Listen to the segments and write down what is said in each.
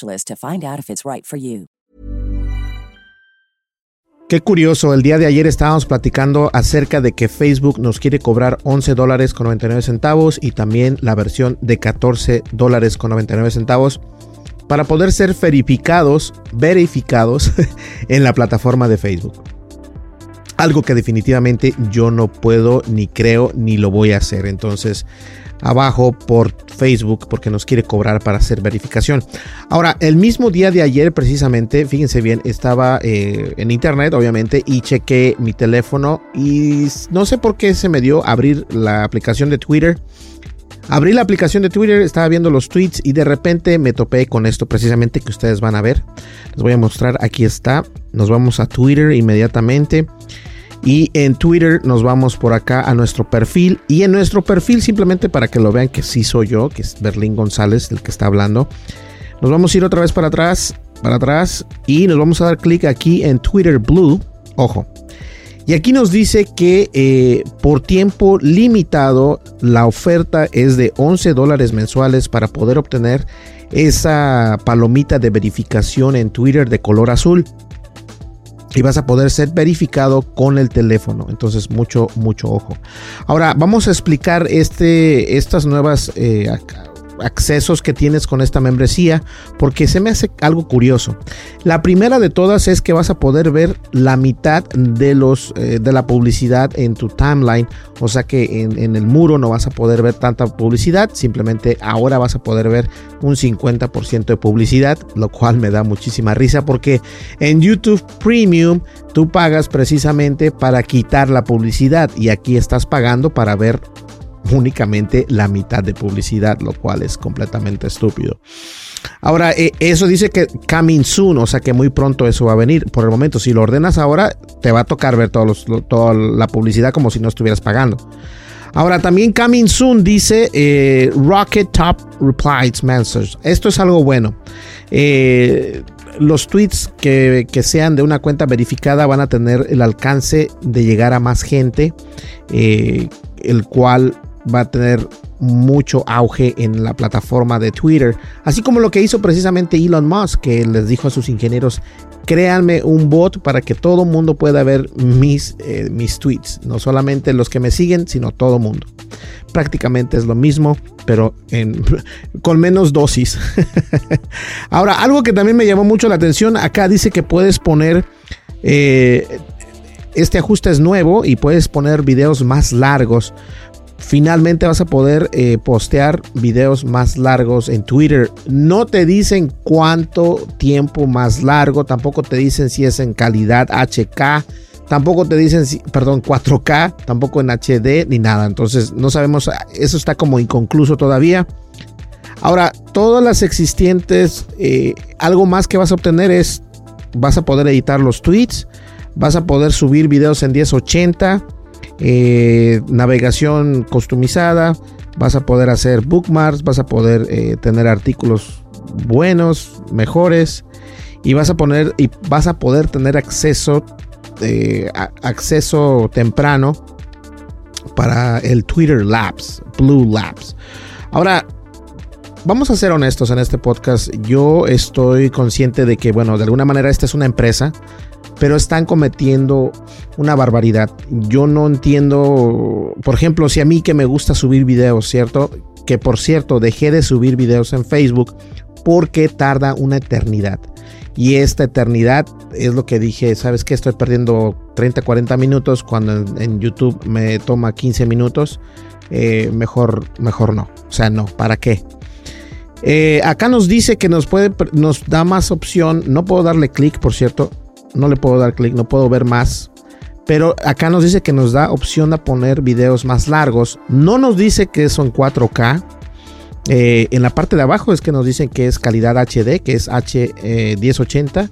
to find out if it's right for you. Qué curioso, el día de ayer estábamos platicando acerca de que Facebook nos quiere cobrar 11 dólares con 99 centavos y también la versión de 14 dólares con 99 centavos para poder ser verificados, verificados en la plataforma de Facebook. Algo que definitivamente yo no puedo, ni creo, ni lo voy a hacer. Entonces, abajo por Facebook porque nos quiere cobrar para hacer verificación. Ahora, el mismo día de ayer precisamente, fíjense bien, estaba eh, en internet obviamente y chequé mi teléfono y no sé por qué se me dio abrir la aplicación de Twitter. Abrí la aplicación de Twitter, estaba viendo los tweets y de repente me topé con esto precisamente que ustedes van a ver. Les voy a mostrar, aquí está. Nos vamos a Twitter inmediatamente. Y en Twitter nos vamos por acá a nuestro perfil. Y en nuestro perfil, simplemente para que lo vean que sí soy yo, que es Berlín González el que está hablando. Nos vamos a ir otra vez para atrás, para atrás. Y nos vamos a dar clic aquí en Twitter Blue. Ojo. Y aquí nos dice que eh, por tiempo limitado la oferta es de 11 dólares mensuales para poder obtener esa palomita de verificación en Twitter de color azul y vas a poder ser verificado con el teléfono. Entonces, mucho, mucho ojo. Ahora, vamos a explicar este, estas nuevas eh, accesos que tienes con esta membresía porque se me hace algo curioso. La primera de todas es que vas a poder ver la mitad de los eh, de la publicidad en tu timeline, o sea que en, en, el muro no vas a poder ver tanta publicidad, simplemente ahora vas a poder ver un 50% de publicidad, lo cual me da muchísima risa porque en YouTube Premium tú pagas precisamente para quitar la publicidad y aquí estás pagando para ver únicamente la mitad de publicidad, lo cual es completamente estúpido. Ahora, eh, eso dice que coming soon, o sea que muy pronto eso va a venir. Por el momento, si lo ordenas ahora, te va a tocar ver toda la publicidad como si no estuvieras pagando. Ahora, también coming soon dice eh, Rocket Top Replies Messages. Esto es algo bueno. Eh, los tweets que, sean de una cuenta verificada van a tener el alcance de llegar a más gente, el cual va a tener mucho auge en la plataforma de Twitter, así como lo que hizo precisamente Elon Musk, que les dijo a sus ingenieros, créanme un bot para que todo mundo pueda ver mis, eh, mis tweets, no solamente los que me siguen, sino todo mundo. Prácticamente es lo mismo, pero con menos dosis. Ahora, algo que también me llamó mucho la atención, acá dice que puedes poner... Eh, este ajuste es nuevo y puedes poner videos más largos finalmente vas a poder eh, postear videos más largos en Twitter. No te dicen cuánto tiempo más largo, tampoco te dicen si es en calidad HK, tampoco te dicen, si, perdón, 4K, tampoco en HD ni nada. Entonces no sabemos, eso está como inconcluso todavía. Ahora, todas las existentes, eh, algo más que vas a obtener es, vas a poder editar los tweets, vas a poder subir videos en 1080, eh, navegación customizada, vas a poder hacer bookmarks, vas a poder eh, tener artículos buenos, mejores y vas a poner y vas a poder tener acceso acceso temprano para el Twitter Labs, Blue Labs. Ahora, vamos a ser honestos en este podcast. Yo estoy consciente de que, bueno, de alguna manera esta es una empresa, pero están cometiendo una barbaridad. Yo no entiendo, por ejemplo, si a mí que me gusta subir videos, ¿cierto? Que por cierto, dejé de subir videos en Facebook porque tarda una eternidad. Y esta eternidad es lo que dije, ¿sabes qué? Estoy perdiendo 30, 40 minutos cuando en, YouTube me toma 15 minutos. Eh, mejor, mejor no. O sea, no, ¿para qué? Eh, acá nos dice que nos puede, nos da más opción. No puedo darle clic, por cierto. No le puedo dar clic, no puedo ver más. Pero acá nos dice que nos da opción a poner videos más largos. No nos dice que son 4K. Eh, en la parte de abajo es que nos dicen que es calidad HD, que es H1080.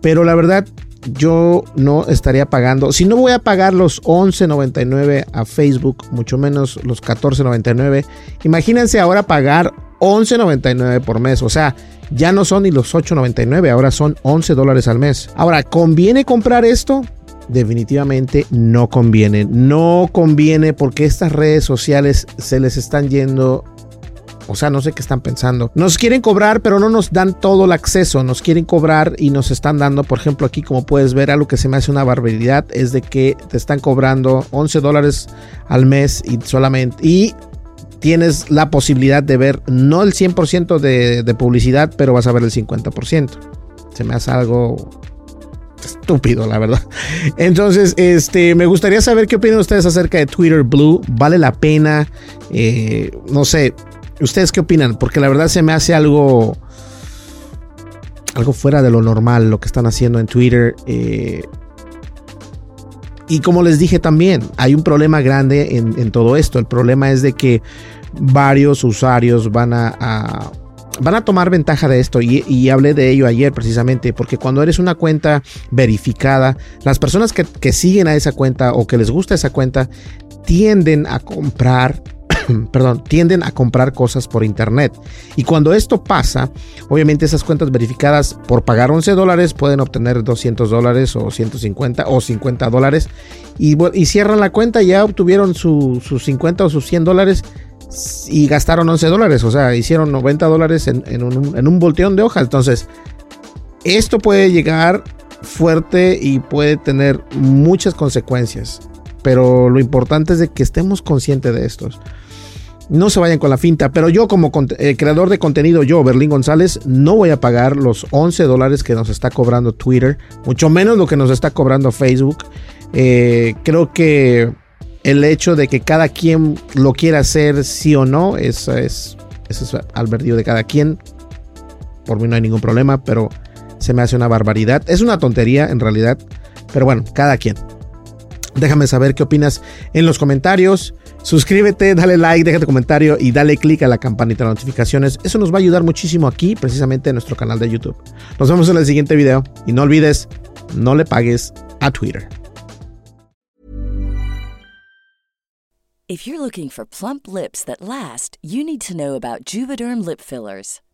pero la verdad, yo no estaría pagando. Si no voy a pagar los 11.99 a Facebook, mucho menos los 14.99. Imagínense ahora pagar 11.99 por mes. O sea, ya no son ni los 8.99, ahora son 11 dólares al mes. Ahora, ¿conviene comprar esto? Definitivamente no conviene. No conviene porque estas redes sociales se les están yendo o sea, no sé qué están pensando. Nos quieren cobrar, pero no nos dan todo el acceso. Nos quieren cobrar y nos están dando, por ejemplo, aquí como puedes ver, algo que se me hace una barbaridad es de que te están cobrando 11 dólares al mes y solamente... Y tienes la posibilidad de ver no el 100% de, de publicidad, pero vas a ver el 50%. Se me hace algo estúpido, la verdad. Entonces, este, me gustaría saber qué opinan ustedes acerca de Twitter Blue. ¿Vale la pena? Eh, no sé, ¿Ustedes qué opinan? Porque la verdad se me hace algo. Algo fuera de lo normal lo que están haciendo en Twitter. Eh, y como les dije también, hay un problema grande en, todo esto. El problema es de que varios usuarios van a, van a tomar ventaja de esto y, hablé de ello ayer precisamente porque cuando eres una cuenta verificada, las personas que, que siguen a esa cuenta o que les gusta esa cuenta tienden a comprar perdón, tienden a comprar cosas por internet. Y cuando esto pasa, obviamente esas cuentas verificadas por pagar 11 dólares pueden obtener 200 dólares o 150 o 50 dólares. Y, cierran la cuenta ya obtuvieron sus 50 o sus 100 dólares y gastaron 11 dólares. O sea, hicieron 90 dólares en, un, en volteón de hojas. Entonces, esto puede llegar fuerte y puede tener muchas consecuencias. Pero lo importante es de que estemos conscientes de estos. No se vayan con la finta, pero yo como eh, creador de contenido, yo, Berlín González, no voy a pagar los 11 dólares que nos está cobrando Twitter, mucho menos lo que nos está cobrando Facebook. Eh, creo que el hecho de que cada quien lo quiera hacer sí o no, eso es, eso es albedrío de cada quien. Por mí no hay ningún problema, pero se me hace una barbaridad. Es una tontería en realidad, pero bueno, cada quien. Déjame saber qué opinas en los comentarios. Suscríbete, dale like, déjate comentario y dale click a la campanita de notificaciones. Eso nos va a ayudar muchísimo aquí, precisamente en nuestro canal de YouTube. Nos vemos en el siguiente video y no olvides, no le pagues a Twitter. If you're looking for plump lips that last, you need to know about Juvederm lip fillers.